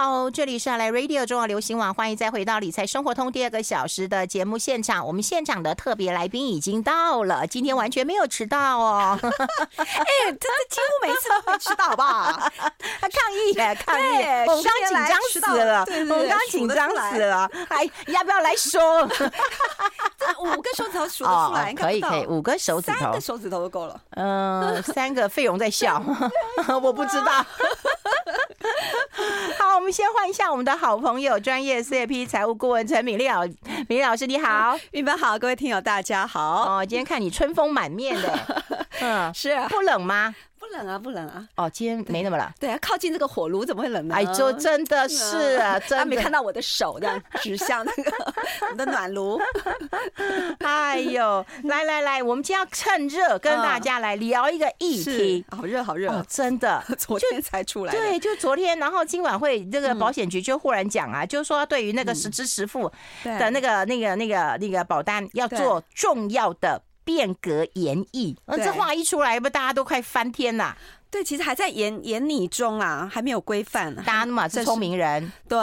好，这里是来 Radio 中央流行网，欢迎再回到理财生活通第二个小时的节目现场。我们现场的特别来宾已经到了，今天完全没有迟到哦。哎、欸，真的几乎每次都会迟到，好不好？他抗议耶，抗议！我们刚紧张死了，我们刚紧张死了，还要不要来说？这五个手指头数得出来，可以可以，五个手指头，三个手指头就够了。嗯，三个费用在笑，我不知道。好，我们先换一下我们的好朋友，专业 C A P 财务顾问陈敏丽老敏丽老师，你好，你们好，各位听友大家好。哦，今天看你春风满面的，嗯，是啊，不冷吗？不冷啊，不冷啊！哦，今天没那么冷。对啊，靠近这个火炉怎么会冷呢？哎，就真的是啊，真的他没看到我的手这样指向那个我的暖炉。哎呦，来来来，我们今天要趁热跟大家来聊一个议题。好热，好热，真的，昨天才出来。对，就昨天，然后今晚会这个保险局就忽然讲啊，就是说对于那个实支实付的那个那个那个那个保单要做重要的。变革演绎，那这话一出来，不大家都快翻天了。对，其实还在研研拟中啊，还没有规范。大家嘛是聪明人，对，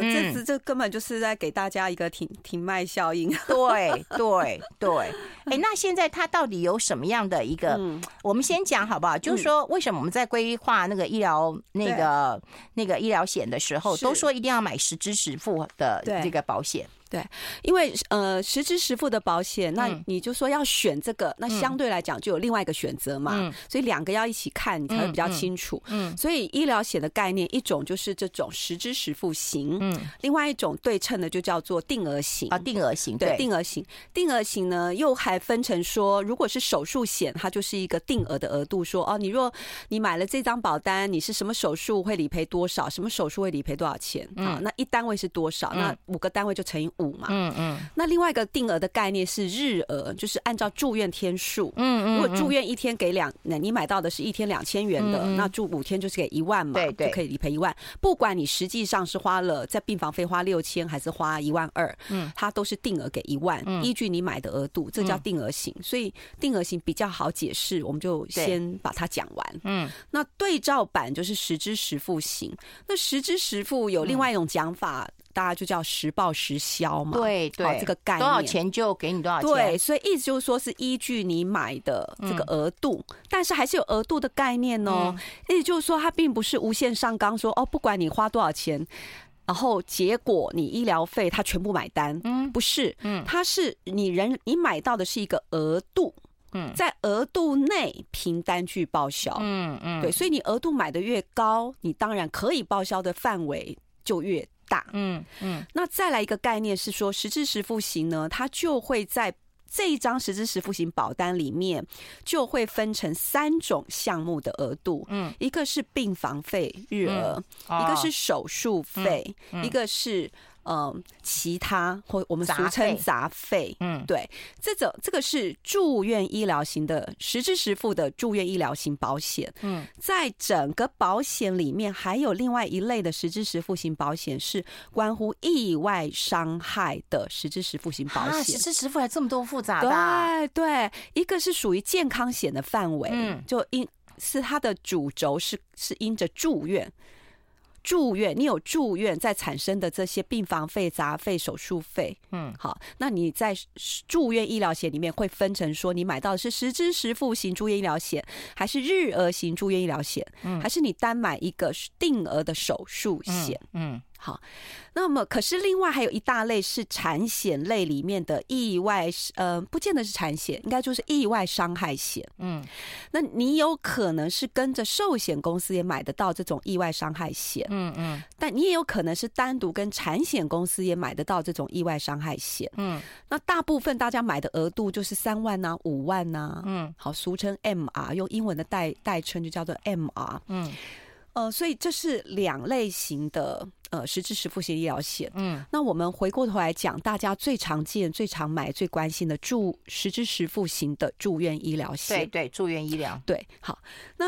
这这这根本就是在给大家一个停停卖效应。对 对对，哎，那现在它到底有什么样的一个？我们先讲好不好？就是说，为什么我们在规划那个医疗那个那个医疗险的时候，都说一定要买实支实付的这个保险？对，因为呃，实支实付的保险，那你就说要选这个，那相对来讲就有另外一个选择嘛。所以两个要一起看，你才会比较清楚。嗯，所以医疗险的概念，一种就是这种实支实付型，嗯，另外一种对称的就叫做定额型啊，定额型对，定额型，定额型呢又还分成说，如果是手术险，它就是一个定额的额度，说哦，你若你买了这张保单，你是什么手术会理赔多少，什么手术会理赔多少钱啊？那一单位是多少？那五个单位就乘以五。嘛，嗯嗯，那另外一个定额的概念是日额，就是按照住院天数，嗯嗯，如果住院一天给两，那你买到的是一天两千元的，那住五天就是给一万嘛，对对，就可以理赔一万。不管你实际上是花了在病房费花六千，还是花一万二，嗯，它都是定额给一万，依据你买的额度，这叫定额型。所以定额型比较好解释，我们就先把它讲完。嗯，那对照版就是实支实付型。那实支实付有另外一种讲法。大家就叫实报实销嘛，对对，这个概念多少钱就给你多少钱。对，所以意思就是说是依据你买的这个额度，但是还是有额度的概念哦。意思就是说，它并不是无限上纲，说哦，不管你花多少钱，然后结果你医疗费它全部买单，嗯，不是，嗯，它是你人你买到的是一个额度，嗯，在额度内凭单据报销，嗯嗯，对，所以你额度买的越高，你当然可以报销的范围就越大，嗯嗯，那再来一个概念是说，实质实付型呢，它就会在这一张实质实付型保单里面，就会分成三种项目的额度，嗯，一个是病房费日额，一个是手术费，一个是。嗯，其他或我们俗称杂费，嗯，对，这种这个是住院医疗型的实支实付的住院医疗型保险，嗯，在整个保险里面还有另外一类的实支实付型保险，是关乎意外伤害的实支实付型保险。啊，实支实付还这么多复杂的啊？对对，一个是属于健康险的范围，嗯，就因是它的主轴是是因着住院。住院，你有住院再产生的这些病房费、杂费、手术费，嗯，好，那你在住院医疗险里面会分成说，你买到的是实支实付型住院医疗险，还是日额型住院医疗险，嗯，还是你单买一个定额的手术险，嗯。嗯好，那么可是另外还有一大类是产险类里面的意外，呃，不见得是产险，应该就是意外伤害险。嗯，那你有可能是跟着寿险公司也买得到这种意外伤害险。嗯嗯，但你也有可能是单独跟产险公司也买得到这种意外伤害险。嗯，那大部分大家买的额度就是三万呐、啊、五万呐、啊。嗯，好，俗称 MR，用英文的代代称就叫做 MR。嗯，呃，所以这是两类型的。呃，实质实付型医疗险，嗯，那我们回过头来讲，大家最常见、最常买、最关心的住实质实付型的住院医疗险，对对，住院医疗，对，好，那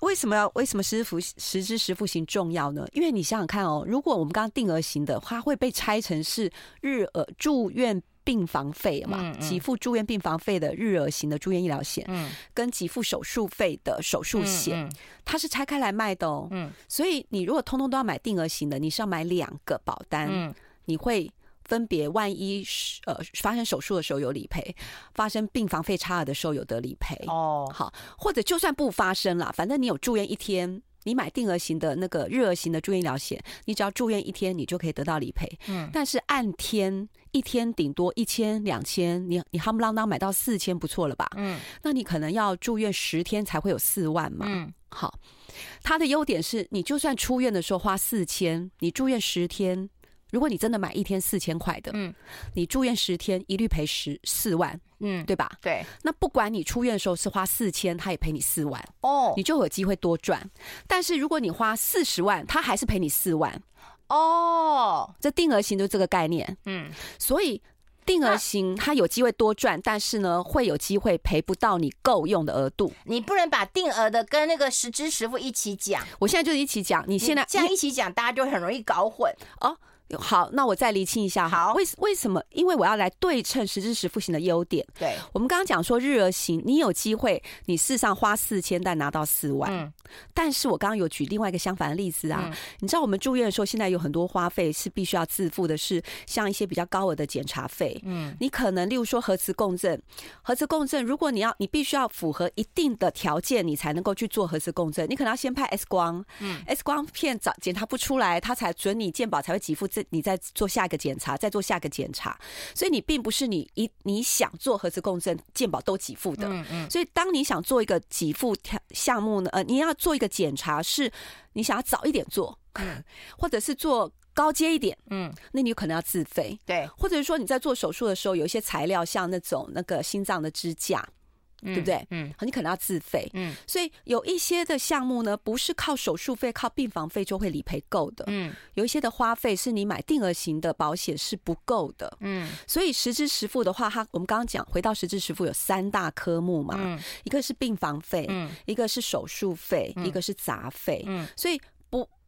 为什么要为什么实质付实质实付型重要呢？因为你想想看哦，如果我们刚刚定额型的，它会被拆成是日额住院病房费嘛，给付住院病房费的日额型的住院医疗险，嗯，跟给付手术费的手术险，它是拆开来卖的哦。嗯，所以你如果通通都要买定额型的，你是要买两个保单，嗯，你会。分别，万一呃发生手术的时候有理赔，发生病房费差额的时候有得理赔哦。好，或者就算不发生了，反正你有住院一天，你买定额型的那个日额型的住院医疗险，你只要住院一天，你就可以得到理赔。嗯，但是按天一天顶多一千两千，你你夯不啷当买到四千不错了吧？嗯，那你可能要住院十天才会有四万嘛。嗯，好，它的优点是你就算出院的时候花四千，你住院十天。如果你真的买一天四千块的，嗯，你住院十天一律赔十四万，嗯，对吧？对。那不管你出院的时候是花四千，他也赔你四万，哦，你就有机会多赚。但是如果你花四十万，他还是赔你四万，哦，这定额型就这个概念，嗯，所以定额型它有机会多赚，但是呢，会有机会赔不到你够用的额度。你不能把定额的跟那个实支实付一起讲，我现在就是一起讲。你现在这样一起讲，大家就很容易搞混哦。好，那我再厘清一下哈。好，为为什么？因为我要来对称实质实付型的优点。对，我们刚刚讲说日额型，你有机会，你事实上花四千，但拿到四万。嗯。但是我刚刚有举另外一个相反的例子啊。嗯。你知道我们住院的时候，现在有很多花费是必须要自付的，是像一些比较高额的检查费。嗯。你可能例如说核磁共振，核磁共振，如果你要，你必须要符合一定的条件，你才能够去做核磁共振。你可能要先拍 X 光。嗯。X 光片找检查不出来，他才准你健保才会给付。这你再做下一个检查，再做下一个检查，所以你并不是你一你想做核磁共振，健保都给付的。嗯嗯。所以当你想做一个给付条项目呢，呃，你要做一个检查，是你想要早一点做，或者是做高阶一点，嗯，那你有可能要自费。对，或者是说你在做手术的时候，有一些材料像那种那个心脏的支架。对不对？嗯，你可能要自费。嗯，所以有一些的项目呢，不是靠手术费、靠病房费就会理赔够的。嗯，有一些的花费是你买定额型的保险是不够的。嗯，所以实支实付的话，它我们刚刚讲回到实支实付有三大科目嘛。嗯，一个是病房费，嗯，一个是手术费，一个是杂费。嗯，所以。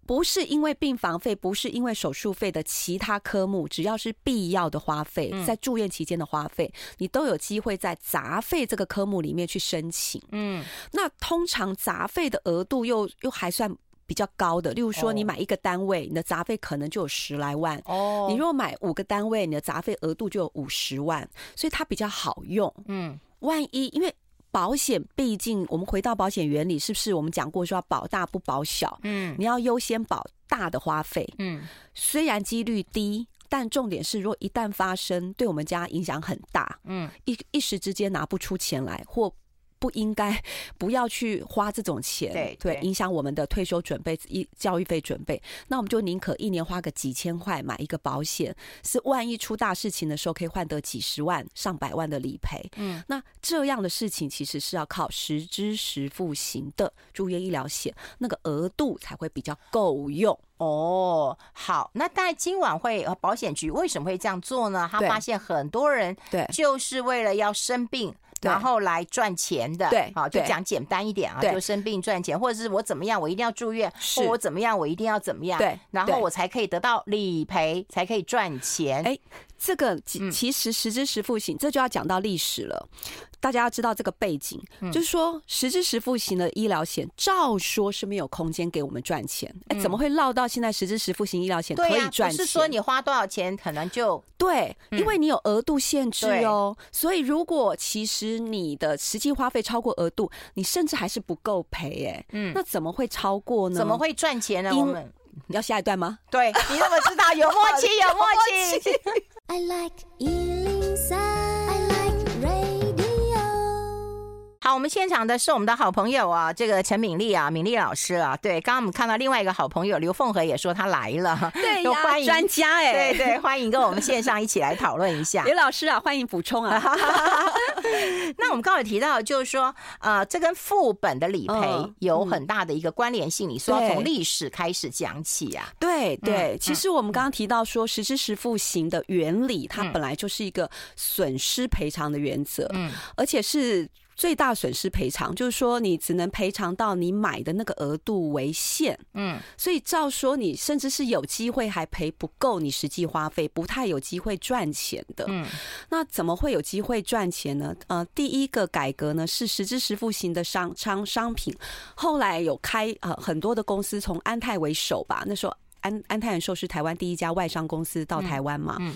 不是因为病房费，不是因为手术费的其他科目，只要是必要的花费，在住院期间的花费，你都有机会在杂费这个科目里面去申请。嗯，那通常杂费的额度又又还算比较高的，例如说你买一个单位，你的杂费可能就有十来万。哦，你如果买五个单位，你的杂费额度就有五十万，所以它比较好用。嗯，万一因为。保险毕竟，我们回到保险原理，是不是我们讲过说要保大不保小？嗯，你要优先保大的花费。嗯，虽然几率低，但重点是，如果一旦发生，对我们家影响很大。嗯，一一时之间拿不出钱来，或。不应该 不要去花这种钱，对，对，影响我们的退休准备、一教育费准备。那我们就宁可一年花个几千块买一个保险，是万一出大事情的时候可以换得几十万、上百万的理赔。嗯，那这样的事情其实是要靠实支实付型的住院医疗险，那个额度才会比较够用。哦，好，那大概金管会和保险局为什么会这样做呢？他发现很多人对，就是为了要生病。然后来赚钱的，对，好，就讲简单一点啊，就生病赚钱，或者是我怎么样，我一定要住院，或我怎么样，我一定要怎么样，对，然后我才可以得到理赔，才可以赚钱。哎，这个其其实实支实付型，这就要讲到历史了。大家要知道这个背景，嗯、就是说实支实付型的医疗险，照说是没有空间给我们赚钱，哎、嗯，怎么会落到现在实支实付型医疗险可以赚钱？不、啊、是说你花多少钱可能就对，因为你有额度限制哦。嗯、所以如果其实你的实际花费超过额度，你甚至还是不够赔哎。嗯，那怎么会超过呢？怎么会赚钱呢？我们你要下一段吗？对，你怎么知道？有默契，有默契。I like 好，我们现场的是我们的好朋友啊，这个陈敏丽啊，敏丽老师啊，对，刚刚我们看到另外一个好朋友刘凤和也说他来了，对呀，欢迎专家哎，对对，欢迎跟我们线上一起来讨论一下，刘老师啊，欢迎补充啊。那我们刚才提到，就是说，呃，这跟副本的理赔有很大的一个关联性，你说要从历史开始讲起啊？对对，其实我们刚刚提到说，实支实付型的原理，它本来就是一个损失赔偿的原则，嗯，而且是。最大损失赔偿，就是说你只能赔偿到你买的那个额度为限。嗯，所以照说你甚至是有机会还赔不够你实际花费，不太有机会赚钱的。嗯，那怎么会有机会赚钱呢？呃，第一个改革呢是实支实付型的商商商品，后来有开呃很多的公司，从安泰为首吧，那时候。安安泰人寿是台湾第一家外商公司到台湾嘛，嗯，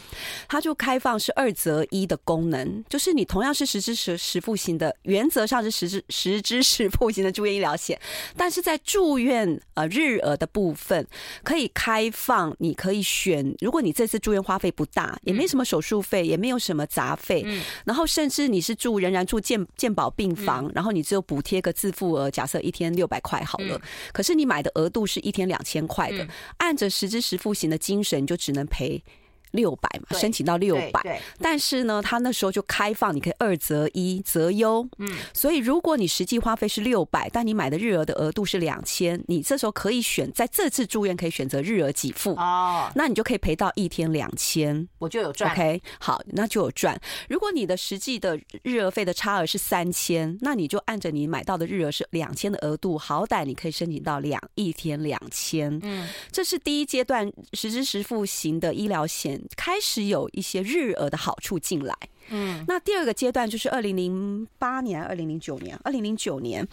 它就开放是二择一的功能，就是你同样是实支实实付型的，原则上是实支实支实付型的住院医疗险，但是在住院呃日额的部分可以开放，你可以选，如果你这次住院花费不大，也没什么手术费，也没有什么杂费，嗯，然后甚至你是住仍然住健健保病房，然后你只有补贴个自付额，假设一天六百块好了，可是你买的额度是一天两千块的，按。本着实支实付型的精神，就只能赔。六百嘛，申请到六百，但是呢，他那时候就开放，你可以二择一择优，嗯，所以如果你实际花费是六百，但你买的日额的额度是两千，你这时候可以选在这次住院可以选择日额给付。哦，那你就可以赔到一天两千，我就有赚，OK，好，那就有赚。如果你的实际的日额费的差额是三千，那你就按着你买到的日额是两千的额度，好歹你可以申请到两一天两千，嗯，这是第一阶段实支实付型的医疗险。开始有一些日额的好处进来，嗯，那第二个阶段就是二零零八年、二零零九年、二零零九年，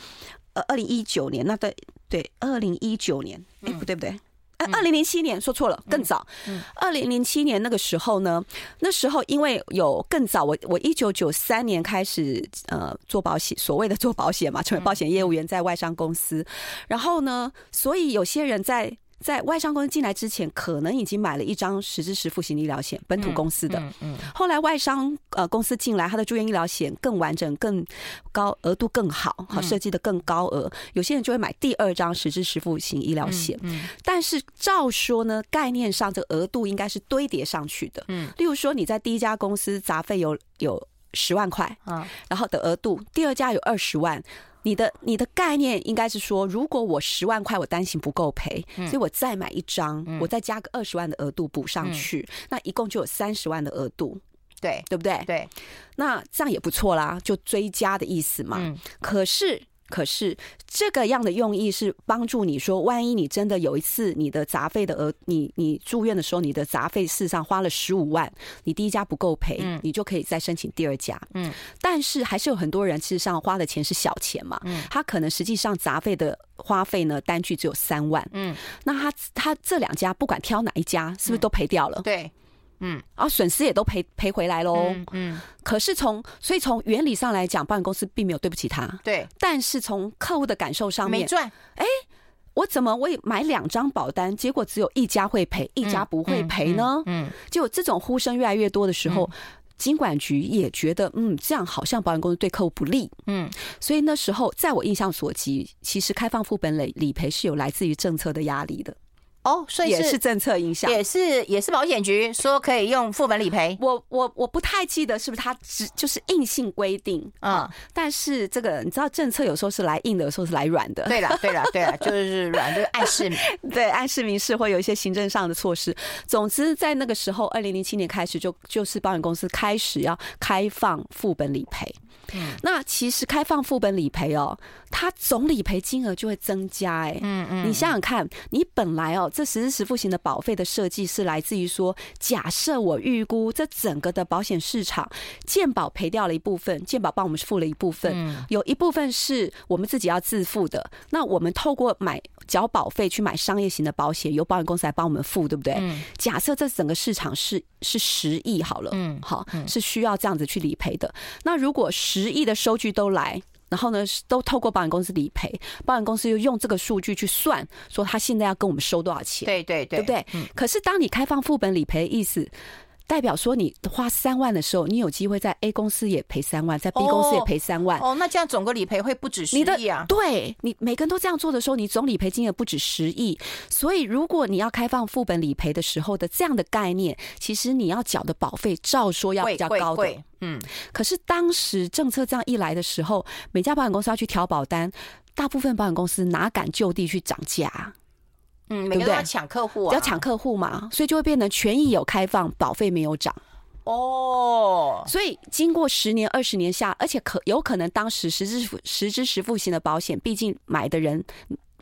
呃，二零一九年，那对对，二零一九年，哎，不对不对，呃，二零零七年说错了，更早，二零零七年那个时候呢，那时候因为有更早，我我一九九三年开始呃做保险，所谓的做保险嘛，成为保险业务员，在外商公司，然后呢，所以有些人在。在外商公司进来之前，可能已经买了一张实支实付型医疗险，本土公司的。嗯嗯。后来外商呃公司进来，他的住院医疗险更完整、更高额度更好，好设计的更高额。有些人就会买第二张实支实付型医疗险。嗯。但是照说呢，概念上这个额度应该是堆叠上去的。嗯。例如说你在第一家公司杂费有有十万块，嗯，然后的额度，第二家有二十万。你的你的概念应该是说，如果我十万块我担心不够赔，所以我再买一张，我再加个二十万的额度补上去，那一共就有三十万的额度，对对不对？对，那这样也不错啦，就追加的意思嘛。可是。可是这个样的用意是帮助你说，万一你真的有一次你的杂费的额，你你住院的时候你的杂费事实上花了十五万，你第一家不够赔，你就可以再申请第二家。嗯，但是还是有很多人事实上花的钱是小钱嘛，嗯，他可能实际上杂费的花费呢单据只有三万，嗯，那他他这两家不管挑哪一家，是不是都赔掉了？对。嗯，啊，损失也都赔赔回来喽。嗯，可是从所以从原理上来讲，保险公司并没有对不起他。对，但是从客户的感受上面，没赚。哎，我怎么我也买两张保单，结果只有一家会赔，一家不会赔呢？嗯，结果这种呼声越来越多的时候，金管局也觉得，嗯，这样好像保险公司对客户不利。嗯，所以那时候在我印象所及，其实开放副本理理赔是有来自于政策的压力的。哦，所以也是政策影响，也是也是保险局说可以用副本理赔。我我我不太记得是不是他只就是硬性规定啊？但是这个你知道，政策有时候是来硬的，有时候是来软的。对了，对了，对了，就是软，就是暗示，对暗示民事会有一些行政上的措施。总之，在那个时候，二零零七年开始就就是保险公司开始要开放副本理赔。嗯，那其实开放副本理赔哦，它总理赔金额就会增加哎。嗯嗯，你想想看，你本来哦，这实时实付型的保费的设计是来自于说，假设我预估这整个的保险市场，健保赔掉了一部分，健保帮我们付了一部分，有一部分是我们自己要自付的。那我们透过买缴保费去买商业型的保险，由保险公司来帮我们付，对不对？假设这整个市场是是十亿好了，嗯，好，是需要这样子去理赔的。那如果十十亿的收据都来，然后呢，都透过保险公司理赔，保险公司又用这个数据去算，说他现在要跟我们收多少钱？对对对，对不对？嗯。可是当你开放副本理赔的意思。代表说，你花三万的时候，你有机会在 A 公司也赔三万，在 B 公司也赔三万。哦，那这样总个理赔会不止十亿啊？对，你每个人都这样做的时候，你总理赔金额不止十亿。所以，如果你要开放副本理赔的时候的这样的概念，其实你要缴的保费照说要比较高的。嗯。可是当时政策这样一来的时候，每家保险公司要去调保单，大部分保险公司哪敢就地去涨价？嗯，每个都要抢客户啊，要抢客户嘛，所以就会变成权益有开放，保费没有涨。哦，所以经过十年、二十年下，而且可有可能当时实支实支实付型的保险，毕竟买的人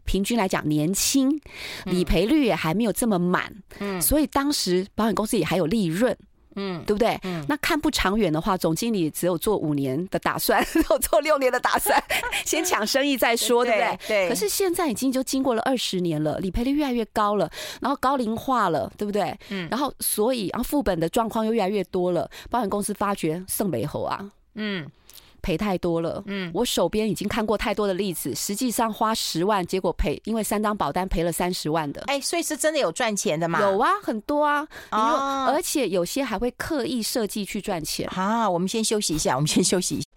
平均来讲年轻，理赔率也还没有这么满，嗯，所以当时保险公司也还有利润。嗯，对不对？嗯，那看不长远的话，总经理只有做五年的打算，有做六年的打算，先抢生意再说，对不对？对。可是现在已经就经过了二十年了，理赔率越来越高了，然后高龄化了，对不对？嗯。然后所以，然后副本的状况又越来越多了，保险公司发觉剩美猴啊，嗯。赔太多了，嗯，我手边已经看过太多的例子，实际上花十万，结果赔因为三张保单赔了三十万的，哎，所以是真的有赚钱的吗？有啊，很多啊，哦，而且有些还会刻意设计去赚钱。好，我们先休息一下，我们先休息一下。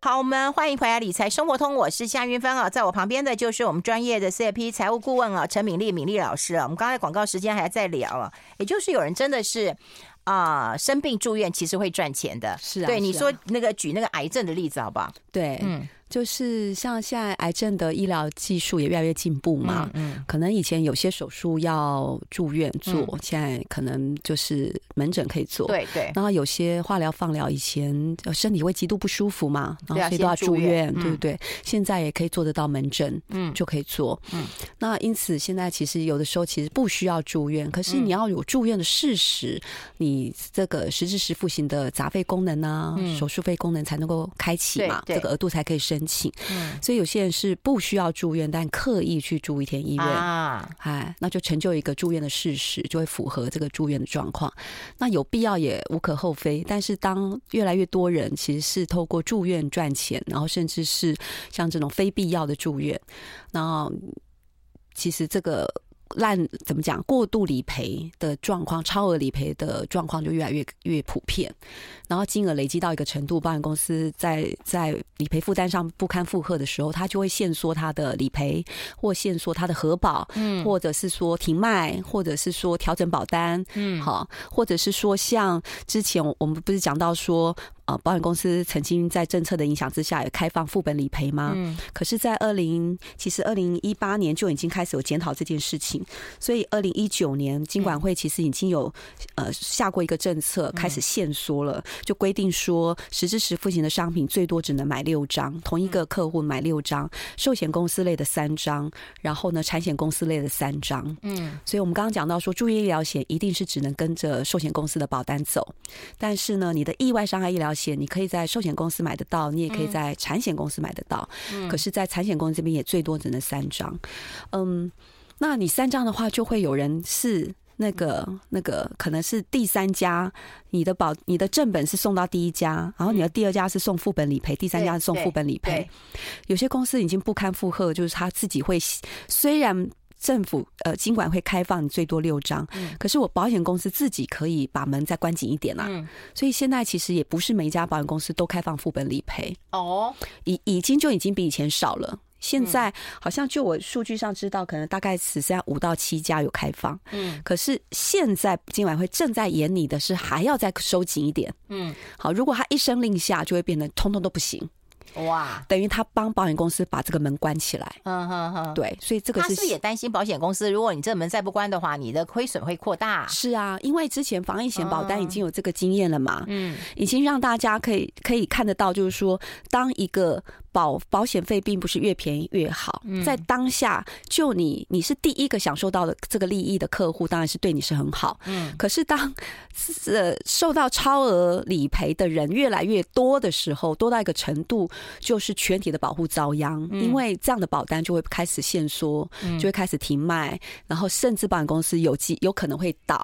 好，我们欢迎回来理财生活通，我是夏云芬啊，在我旁边的就是我们专业的 CFP 财务顾问啊，陈敏丽敏丽老师啊。我们刚才广告时间还在聊啊，也就是有人真的是。啊、呃，生病住院其实会赚钱的，是啊。对，你说啊那个举那个癌症的例子好不好？对，嗯。就是像现在癌症的医疗技术也越来越进步嘛，嗯，可能以前有些手术要住院做，现在可能就是门诊可以做，对对。然后有些化疗、放疗，以前身体会极度不舒服嘛，然后所以都要住院，对不对？现在也可以做得到门诊，嗯，就可以做，嗯。那因此现在其实有的时候其实不需要住院，可是你要有住院的事实，你这个实质实付型的杂费功能啊，手术费功能才能够开启嘛，这个额度才可以升。请，所以有些人是不需要住院，但刻意去住一天医院啊，哎，那就成就一个住院的事实，就会符合这个住院的状况。那有必要也无可厚非，但是当越来越多人其实是透过住院赚钱，然后甚至是像这种非必要的住院，然后其实这个。烂怎么讲？过度理赔的状况，超额理赔的状况就越来越越普遍，然后金额累积到一个程度，保险公司在在理赔负担上不堪负荷的时候，他就会限缩他的理赔，或限缩他的核保，嗯，或者是说停卖，或者是说调整保单，嗯，好，或者是说像之前我们不是讲到说。啊，保险公司曾经在政策的影响之下，也开放副本理赔吗？嗯。可是，在二零其实二零一八年就已经开始有检讨这件事情，所以二零一九年金管会其实已经有呃下过一个政策，开始限缩了，就规定说实支实付型的商品最多只能买六张，同一个客户买六张，寿险公司类的三张，然后呢，产险公司类的三张。嗯。所以我们刚刚讲到说，住院医疗险一定是只能跟着寿险公司的保单走，但是呢，你的意外伤害医疗险你可以在寿险公司买得到，你也可以在产险公司买得到。嗯，可是，在产险公司这边也最多只能三张。嗯，那你三张的话，就会有人是那个那个，可能是第三家，你的保你的正本是送到第一家，然后你的第二家是送副本理赔，第三家是送副本理赔。有些公司已经不堪负荷，就是他自己会虽然。政府呃，金管会开放你最多六张，嗯，可是我保险公司自己可以把门再关紧一点啦，嗯，所以现在其实也不是每一家保险公司都开放副本理赔。哦，已已经就已经比以前少了。现在好像就我数据上知道，可能大概只剩下五到七家有开放，嗯，可是现在金管会正在演你的是还要再收紧一点，嗯，好，如果他一声令下，就会变得通通都不行。哇，等于他帮保险公司把这个门关起来。嗯哼哼，对，所以这个是，他是也担心保险公司，如果你这个门再不关的话，你的亏损会扩大。是啊，因为之前防疫险保单已经有这个经验了嘛，嗯，已经让大家可以可以看得到，就是说，当一个。保保险费并不是越便宜越好，在当下，就你你是第一个享受到的这个利益的客户，当然是对你是很好。嗯，可是当呃受到超额理赔的人越来越多的时候，多到一个程度，就是全体的保护遭殃，因为这样的保单就会开始限缩，就会开始停卖，然后甚至保险公司有机有可能会倒。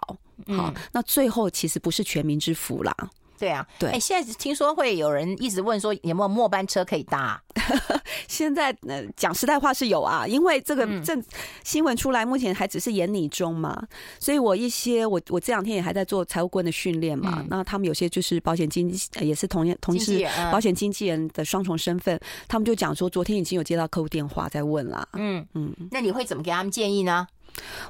好，那最后其实不是全民之福啦。对啊，对，哎，现在听说会有人一直问说有没有末班车可以搭？现在呃讲实在话是有啊，因为这个正新闻出来，目前还只是研拟中嘛，所以我一些我我这两天也还在做财务顾问的训练嘛，那他们有些就是保险经纪也是同样同时保险经纪人的双重身份，他们就讲说昨天已经有接到客户电话在问啦，嗯。嗯，那你会怎么给他们建议呢？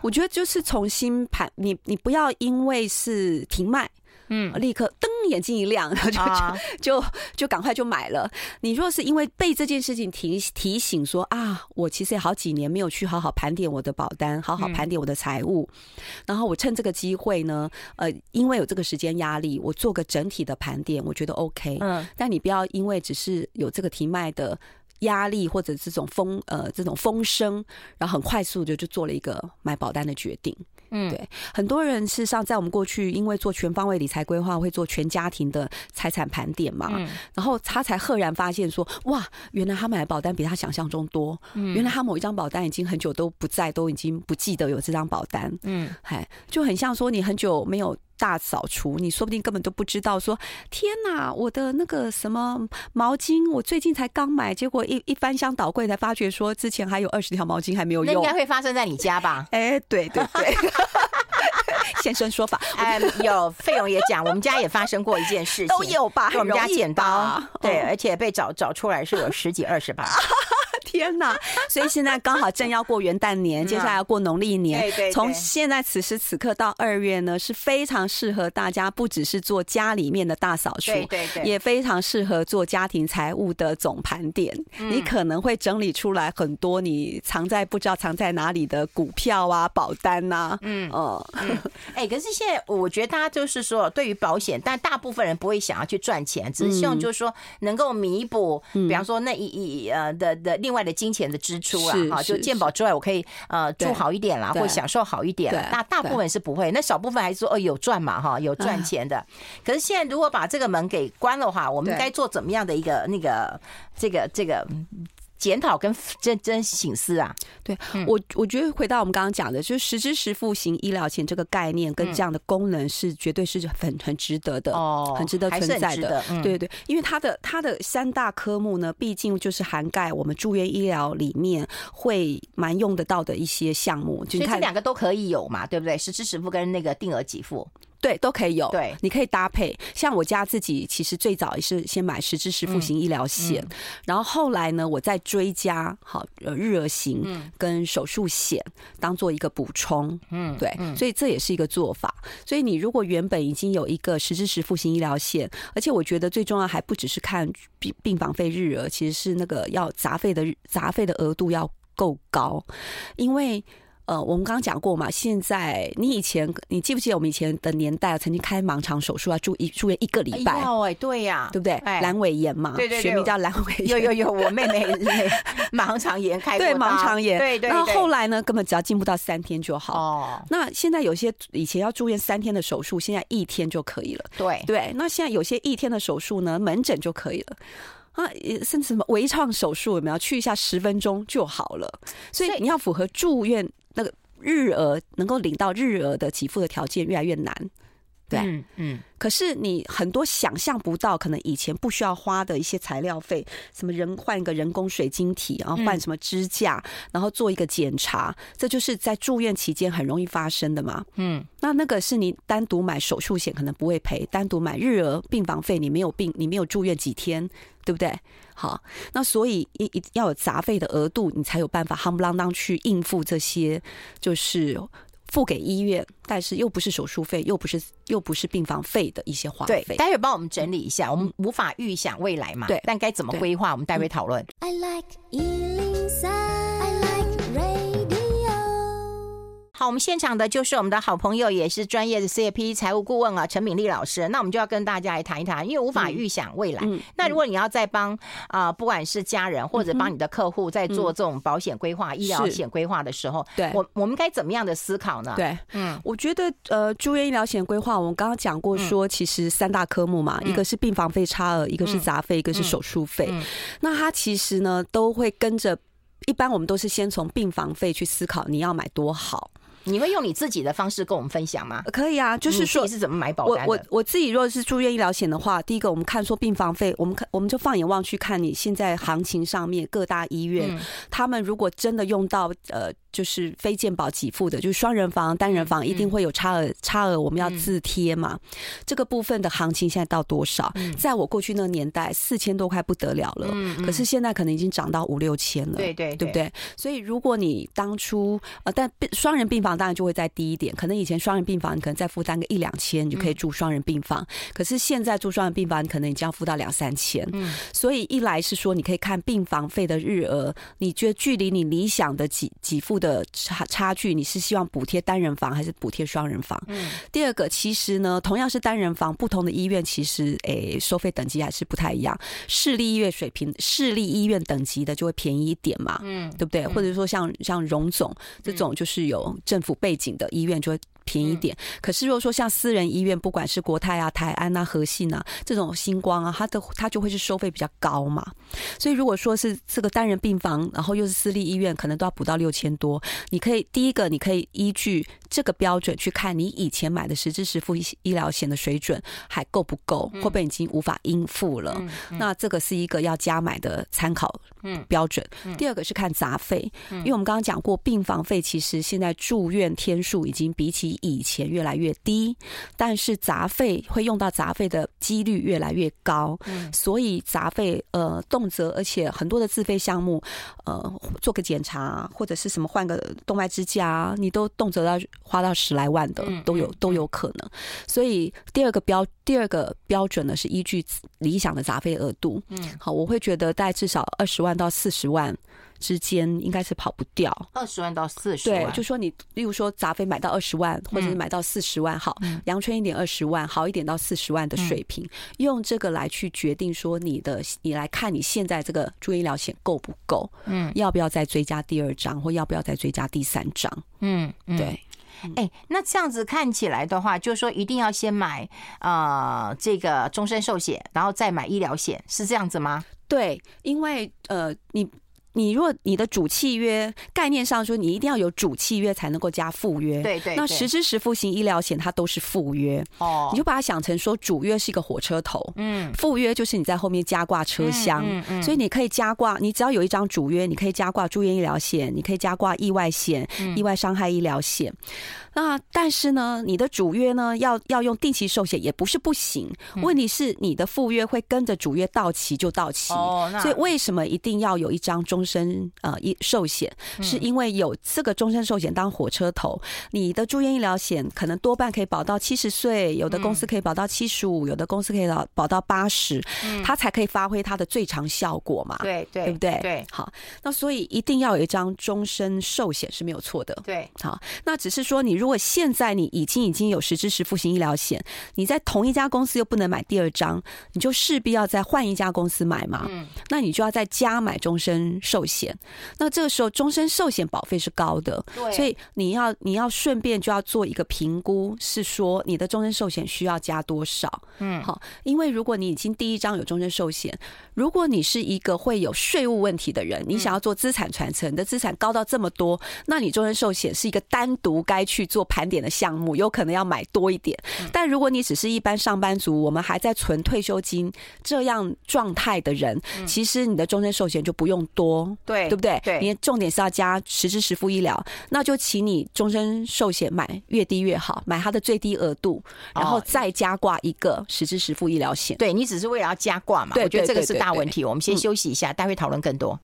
我觉得就是重新盘，你你不要因为是停卖。嗯，立刻噔眼睛一亮，然后就、啊、就就赶快就买了。你若是因为被这件事情提提醒说啊，我其实也好几年没有去好好盘点我的保单，好好盘点我的财务，嗯、然后我趁这个机会呢，呃，因为有这个时间压力，我做个整体的盘点，我觉得 OK。嗯，但你不要因为只是有这个提卖的。压力或者这种风呃这种风声，然后很快速的就做了一个买保单的决定。嗯，对，很多人事实上在我们过去因为做全方位理财规划，会做全家庭的财产盘点嘛，嗯，然后他才赫然发现说，哇，原来他买的保单比他想象中多。嗯，原来他某一张保单已经很久都不在，都已经不记得有这张保单。嗯，嗨，就很像说你很久没有。大扫除，你说不定根本都不知道。说天哪，我的那个什么毛巾，我最近才刚买，结果一一翻箱倒柜才发觉，说之前还有二十条毛巾还没有用。那应该会发生在你家吧？哎、欸，对对对，现身说法。哎，有费勇也讲，我们家也发生过一件事情，都有吧？我们家剪刀，对，而且被找找出来是有十几二十把。天呐！所以现在刚好正要过元旦年，接下来要过农历年。对对，从现在此时此刻到二月呢，是非常适合大家，不只是做家里面的大扫除，对对对，也非常适合做家庭财务的总盘点。你可能会整理出来很多你藏在不知道藏在哪里的股票啊、保单呐。嗯哦，哎，可是现在我觉得大家就是说，对于保险，但大部分人不会想要去赚钱，只是希望就是说能够弥补，比方说那一一呃的的另外。外的金钱的支出啊，哈，就健保之外，我可以呃住好一点啦，或享受好一点。那大部分是不会，那少部分还是说哦有赚嘛，哈，有赚钱的。可是现在如果把这个门给关了话，我们该做怎么样的一个那个这个这个？检讨跟真真醒思啊，对我我觉得回到我们刚刚讲的，就是实支实付型医疗险这个概念跟这样的功能是绝对是很很值得的哦，很值得存在的。对对，因为它的它的三大科目呢，毕竟就是涵盖我们住院医疗里面会蛮用得到的一些项目，所以这两个都可以有嘛，对不对？实支实付跟那个定额给付。对，都可以有。对，你可以搭配。像我家自己，其实最早也是先买实支实付型医疗险，嗯嗯、然后后来呢，我再追加好呃日额型跟手术险当做一个补充。嗯，对，所以这也是一个做法。所以你如果原本已经有一个实支实付型医疗险，而且我觉得最重要还不只是看病病房费日额，其实是那个要杂费的杂费的额度要够高，因为。呃，我们刚刚讲过嘛，现在你以前你记不记得我们以前的年代曾经开盲肠手术要住一住院一个礼拜？对呀，对不对？阑尾炎嘛，对对，学名叫阑尾炎。有有有，我妹妹 盲肠炎开过，对盲肠炎，对对。然后后来呢，根本只要进步到三天就好。哦。那现在有些以前要住院三天的手术，现在一天就可以了。对对。那现在有些一天的手术呢，门诊就可以了。啊，甚至什么微创手术，我们要去一下十分钟就好了。所以你要符合住院。日额能够领到日额的给付的条件越来越难，对，嗯，嗯，可是你很多想象不到，可能以前不需要花的一些材料费，什么人换一个人工水晶体，然后换什么支架，然后做一个检查，这就是在住院期间很容易发生的嘛，嗯，那那个是你单独买手术险可能不会赔，单独买日额病房费，你没有病，你没有住院几天，对不对？好，那所以一一要有杂费的额度，你才有办法夯不啷当去应付这些，就是付给医院，但是又不是手术费，又不是又不是病房费的一些花费。对，待会帮我们整理一下，我们无法预想未来嘛，对，但该怎么规划，我们待会讨论。I like 好，我们现场的就是我们的好朋友，也是专业的 CFP 财务顾问啊，陈敏丽老师。那我们就要跟大家来谈一谈，因为无法预想未来。嗯、那如果你要再帮啊、呃，不管是家人或者帮你的客户在做这种保险规划、嗯、医疗险规划的时候，对，我我们该怎么样的思考呢？对，嗯，我觉得呃，住院医疗险规划，我们刚刚讲过，说其实三大科目嘛，嗯、一个是病房费差额，一个是杂费，嗯、一个是手术费。那它其实呢，都会跟着，一般我们都是先从病房费去思考，你要买多好。你会用你自己的方式跟我们分享吗？可以啊，就是说你是怎么买保单的？我我我自己如果是住院医疗险的话，第一个我们看说病房费，我们看我们就放眼望去看你现在行情上面各大医院，他们如果真的用到呃。就是非健保给付的，就是双人房、单人房一定会有差额，差额我们要自贴嘛。这个部分的行情现在到多少？在我过去那个年代，四千多块不得了了。可是现在可能已经涨到五六千了。对对，对不对？所以如果你当初呃，但双人病房当然就会再低一点，可能以前双人病房你可能再负担个一两千，你就可以住双人病房。可是现在住双人病房，你可能已经要付到两三千。嗯，所以一来是说你可以看病房费的日额，你觉得距离你理想的给给付的差差距，你是希望补贴单人房还是补贴双人房？嗯，第二个其实呢，同样是单人房，不同的医院其实诶、欸、收费等级还是不太一样。市立医院水平，市立医院等级的就会便宜一点嘛，嗯，对不对？或者说像像荣总这种就是有政府背景的医院就会。便宜点，可是如果说像私人医院，不管是国泰啊、台安啊、和信啊这种星光啊，它的它就会是收费比较高嘛。所以如果说是这个单人病房，然后又是私立医院，可能都要补到六千多。你可以第一个，你可以依据这个标准去看你以前买的实质实付医医疗险的水准还够不够，会不会已经无法应付了？那这个是一个要加买的参考标准。第二个是看杂费，因为我们刚刚讲过，病房费其实现在住院天数已经比起以前越来越低，但是杂费会用到杂费的几率越来越高，所以杂费呃动辄而且很多的自费项目，呃做个检查或者是什么换个动脉支架，你都动辄要花到十来万的都有都有可能，所以第二个标第二个标准呢是依据理想的杂费额度，嗯，好，我会觉得大概至少二十万到四十万。之间应该是跑不掉，二十万到四十万。对，就说你，例如说杂费买到二十万，或者是买到四十万，好，阳春一点二十万，好一点到四十万的水平，用这个来去决定说你的，你来看你现在这个住院医疗险够不够？嗯，要不要再追加第二张，或要不要再追加第三张？嗯，对。哎，那这样子看起来的话，就是说一定要先买呃这个终身寿险，然后再买医疗险，是这样子吗？对，因为呃你。你若你的主契约概念上说，你一定要有主契约才能够加附约。对对。那实支实付型医疗险它都是附约。哦。你就把它想成说，主约是一个火车头。嗯。附约就是你在后面加挂车厢。嗯嗯。所以你可以加挂，你只要有一张主约，你可以加挂住院医疗险，你可以加挂意外险、意外伤害医疗险。那但是呢，你的主约呢，要要用定期寿险也不是不行。问题是你的附约会跟着主约到期就到期。哦。所以为什么一定要有一张终身呃一寿险？是因为有这个终身寿险当火车头，你的住院医疗险可能多半可以保到七十岁，有的公司可以保到七十五，有的公司可以保保到八十，它才可以发挥它的最长效果嘛。对对，对不对？对。好，那所以一定要有一张终身寿险是没有错的。对。好，那只是说你如果现在你已经已经有实支实付型医疗险，你在同一家公司又不能买第二张，你就势必要再换一家公司买嘛。嗯，那你就要再加买终身寿险。那这个时候终身寿险保费是高的，对，所以你要你要顺便就要做一个评估，是说你的终身寿险需要加多少？嗯，好，因为如果你已经第一张有终身寿险，如果你是一个会有税务问题的人，你想要做资产传承，你的资产高到这么多，那你终身寿险是一个单独该去做盘点的项目，有可能要买多一点。但如果你只是一般上班族，我们还在存退休金这样状态的人，其实你的终身寿险就不用多，对对不对？对，你的重点是要加实支实付医疗，那就请你终身寿险买越低越好，买它的最低额度，然后再加挂一个实支实付医疗险。对，你只是为了要加挂嘛？对，我觉得这个是大问题。我们先休息一下，待会讨论更多。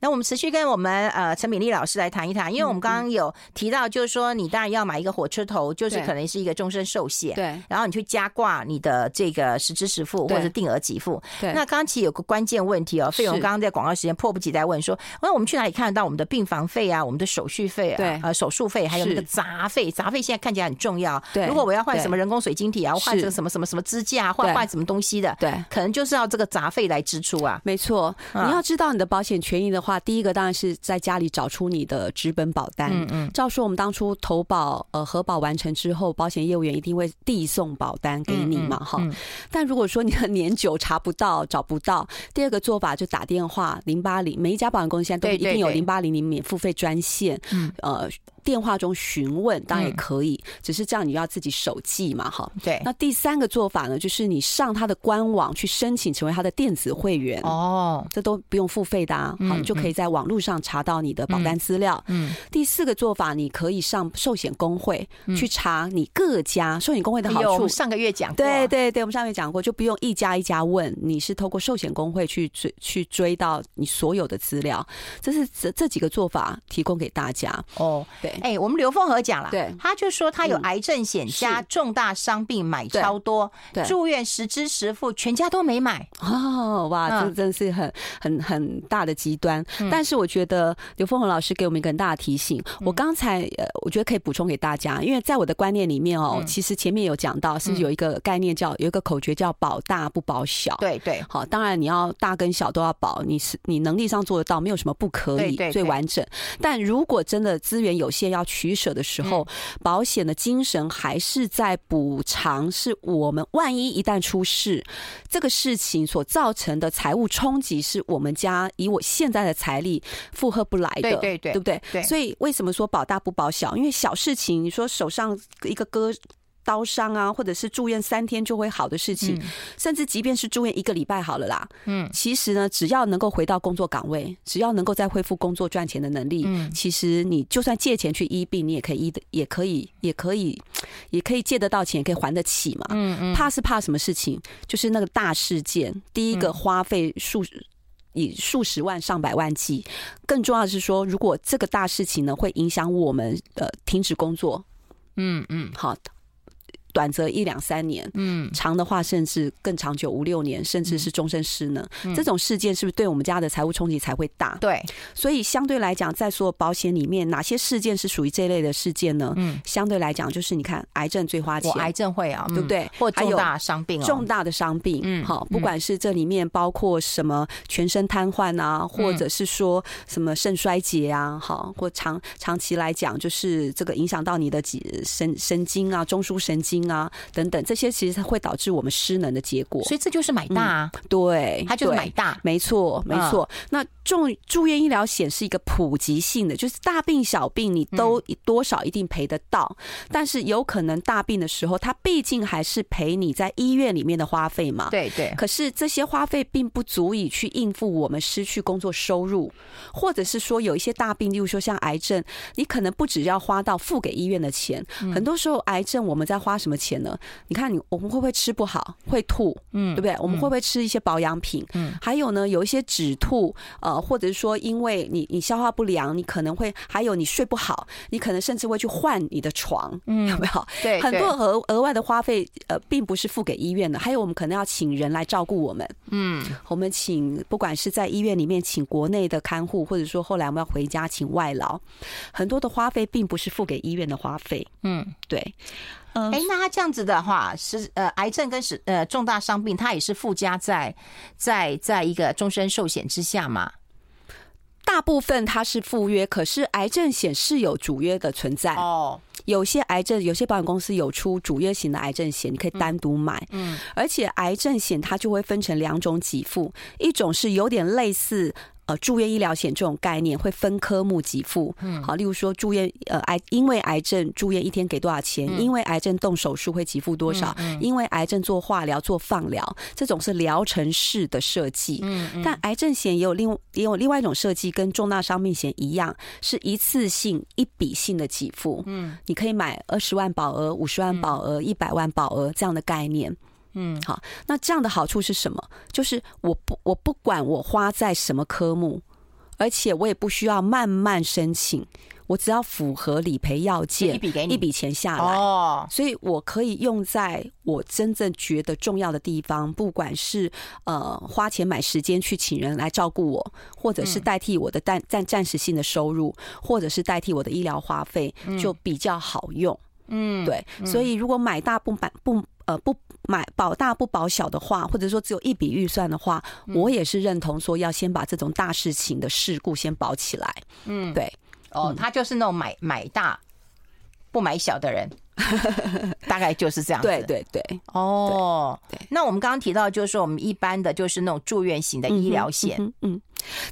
那我们持续跟我们呃陈敏丽老师来谈一谈，因为我们刚刚有提到，就是说你当然要买一个火车头，就是可能是一个终身寿险，对，然后你去加挂你的这个实支实付或者定额给付。对，那刚刚其实有个关键问题哦，费勇刚刚在广告时间迫不及待问说，那我们去哪里看得到我们的病房费啊，我们的手续费啊，对，呃手术费还有那个杂费，杂费现在看起来很重要。对，如果我要换什么人工水晶体啊，换成什么什么什么支架，换换什么东西的，对，可能就是要这个杂费来支出啊。没错，你要知道你的保险权益的话。第一个当然是在家里找出你的纸本保单。嗯嗯。照说我们当初投保呃核保完成之后，保险业务员一定会递送保单给你嘛哈。但如果说你的年久查不到找不到，第二个做法就打电话零八零，每一家保险公司现在都一定有零八零零免付费专线。嗯。呃。电话中询问当然也可以，嗯、只是这样你要自己手记嘛，哈。对。那第三个做法呢，就是你上他的官网去申请成为他的电子会员哦，这都不用付费的啊，好，你就可以在网络上查到你的保单资料。嗯。第四个做法，你可以上寿险工会去查你各家寿险工会的好处。上个月讲过。对对对，我们上个月讲过，就不用一家一家问，你是透过寿险工会去追去追到你所有的资料。这是这这几个做法提供给大家哦。对，哎，我们刘凤和讲了，对，他就说他有癌症险加重大伤病买超多，对，住院实支实付，全家都没买。哦，哇，这真是很很很大的极端。但是我觉得刘凤和老师给我们一个很大的提醒，我刚才呃，我觉得可以补充给大家，因为在我的观念里面哦，其实前面有讲到，是有一个概念叫有一个口诀叫保大不保小。对对，好，当然你要大跟小都要保，你是你能力上做得到，没有什么不可以，最完整。但如果真的资源有限要取舍的时候，保险的精神还是在补偿，是我们万一一旦出事，这个事情所造成的财务冲击，是我们家以我现在的财力负荷不来的，对对对，对不对？对。所以为什么说保大不保小？因为小事情，你说手上一个割。刀伤啊，或者是住院三天就会好的事情，甚至即便是住院一个礼拜好了啦。嗯，其实呢，只要能够回到工作岗位，只要能够再恢复工作赚钱的能力，嗯，其实你就算借钱去医病，你也可以医的，也可以，也可以，也可以借得到钱，也可以还得起嘛。嗯嗯，怕是怕什么事情？就是那个大事件，第一个花费数以数十万、上百万计，更重要的是说，如果这个大事情呢，会影响我们呃停止工作，嗯嗯，好。短则一两三年，嗯，长的话甚至更长久五六年，甚至是终身失能。这种事件是不是对我们家的财务冲击才会大？对，所以相对来讲，在所有保险里面，哪些事件是属于这类的事件呢？嗯，相对来讲，就是你看，癌症最花钱，癌症会啊，对不对？或重大伤病，重大的伤病，嗯，好，不管是这里面包括什么全身瘫痪啊，或者是说什么肾衰竭啊，好，或长长期来讲，就是这个影响到你的几神神经啊，中枢神经。啊，等等，这些其实会导致我们失能的结果，所以这就是买大啊，嗯、对，它就是买大，没错，没错。嗯、那重住院医疗险是一个普及性的，就是大病小病你都多少一定赔得到，嗯、但是有可能大病的时候，它毕竟还是赔你在医院里面的花费嘛，对对。可是这些花费并不足以去应付我们失去工作收入，或者是说有一些大病，例如说像癌症，你可能不只要花到付给医院的钱，嗯、很多时候癌症我们在花什么？钱呢？你看你，我们会不会吃不好，会吐，嗯，对不对？我们会不会吃一些保养品？嗯，还有呢，有一些止吐，呃，或者是说，因为你你消化不良，你可能会还有你睡不好，你可能甚至会去换你的床，嗯，有没有？对，很多额额外的花费，呃，并不是付给医院的，还有我们可能要请人来照顾我们，嗯，我们请不管是在医院里面请国内的看护，或者说后来我们要回家请外劳，很多的花费并不是付给医院的花费，嗯，对。哎，那他这样子的话，是呃，癌症跟是呃重大伤病，它也是附加在在在一个终身寿险之下嘛？大部分它是附约，可是癌症险是有主约的存在哦。有些癌症，有些保险公司有出主约型的癌症险，你可以单独买。嗯，而且癌症险它就会分成两种给付，一种是有点类似。呃，住院医疗险这种概念会分科目给付，嗯，好，例如说住院，呃，癌因为癌症住院一天给多少钱？嗯、因为癌症动手术会给付多少？嗯嗯、因为癌症做化疗、做放疗，这种是疗程式的设计。但癌症险也有另也有另外一种设计，跟重大伤病险一样，是一次性一笔性的给付。嗯，你可以买二十万保额、五十万保额、一百万保额这样的概念。嗯，好，那这样的好处是什么？就是我不我不管我花在什么科目，而且我也不需要慢慢申请，我只要符合理赔要件，一笔给你一笔钱下来哦，所以我可以用在我真正觉得重要的地方，不管是呃花钱买时间去请人来照顾我，或者是代替我的暂暂暂时性的收入，或者是代替我的医疗花费，就比较好用。嗯，对，所以如果买大不买不呃不。买保大不保小的话，或者说只有一笔预算的话，我也是认同说要先把这种大事情的事故先保起来。嗯，对。哦，他就是那种买买大不买小的人。大概就是这样子。对对对，哦，对。那我们刚刚提到，就是说我们一般的就是那种住院型的医疗险，嗯，嗯，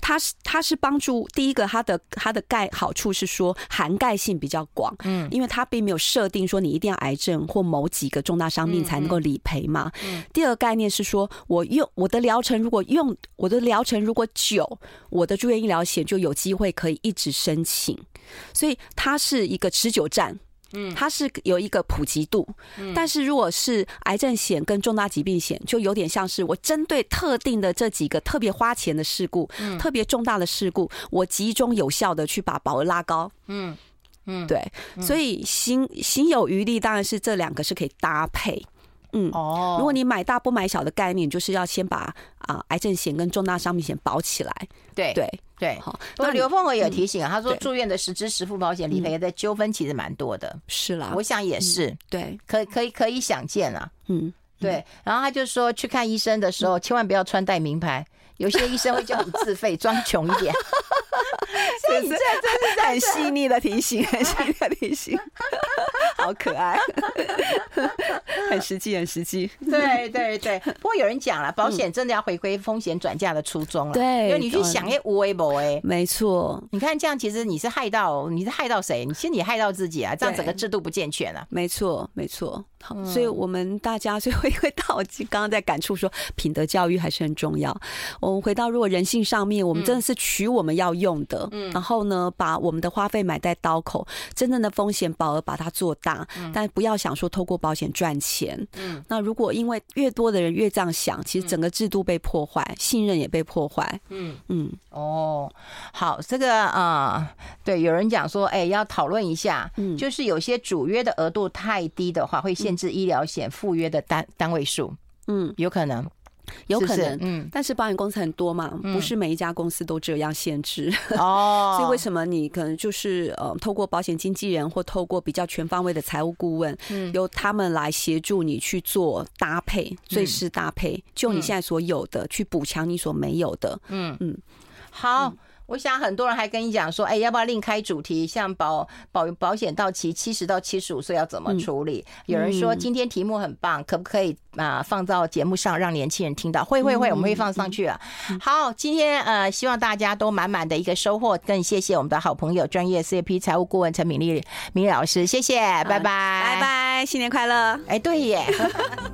它是它是帮助第一个，它的它的概好处是说涵盖性比较广，嗯，因为它并没有设定说你一定要癌症或某几个重大伤病才能够理赔嘛。嗯第二个概念是说，我用我的疗程如果用我的疗程如果久，我的住院医疗险就有机会可以一直申请，所以它是一个持久战。嗯，它是有一个普及度，但是如果是癌症险跟重大疾病险，就有点像是我针对特定的这几个特别花钱的事故，特别重大的事故，我集中有效的去把保额拉高。嗯嗯，对，所以行行有余力，当然是这两个是可以搭配。嗯哦，如果你买大不买小的概念，就是要先把啊癌症险跟重大伤病险保起来。对对。对，好。那刘凤娥也提醒啊，他说住院的实支实付保险理赔的纠纷其实蛮多的。是啦，我想也是。对，可可以可以想见啊。嗯，对。然后他就说，去看医生的时候，千万不要穿戴名牌。有些医生会叫你自费，装穷一点。所以你这真是 很细腻的提醒，很细腻的提醒，好可爱，很实际，很实际。对对对，不过有人讲了，保险真的要回归风险转嫁的初衷了。对，因为你去想，哎，无为不为，没错。你看这样，其实你是害到，你是害到谁？你其实你害到自己啊！这样整个制度不健全啊。没错，没错。好，所以我们大家所以会回到刚刚在感触说，品德教育还是很重要。我们回到如果人性上面，我们真的是取我们要用的，嗯，然后呢，把我们的花费买在刀口，真正的风险保额把它做大，但不要想说透过保险赚钱。嗯，那如果因为越多的人越这样想，其实整个制度被破坏，信任也被破坏。嗯。嗯，哦，好，这个啊，对，有人讲说，哎，要讨论一下，嗯，就是有些主约的额度太低的话，会限制医疗险赴约的单单位数。嗯，有可能。有可能，嗯，但是保险公司很多嘛，不是每一家公司都这样限制。哦。所以为什么你可能就是呃，透过保险经纪人或透过比较全方位的财务顾问，嗯，由他们来协助你去做搭配，最适搭配，就你现在所有的去补强你所没有的。嗯。嗯，好。我想很多人还跟你讲说，哎，要不要另开主题？像保保保险到期七十到七十五岁要怎么处理？有人说今天题目很棒，可不可以啊放到节目上让年轻人听到？会会会，我们会放上去了。好，今天呃希望大家都满满的一个收获，更谢谢我们的好朋友专业 CFP 财务顾问陈敏丽敏老师，谢谢，拜拜，拜拜，新年快乐！哎，对耶。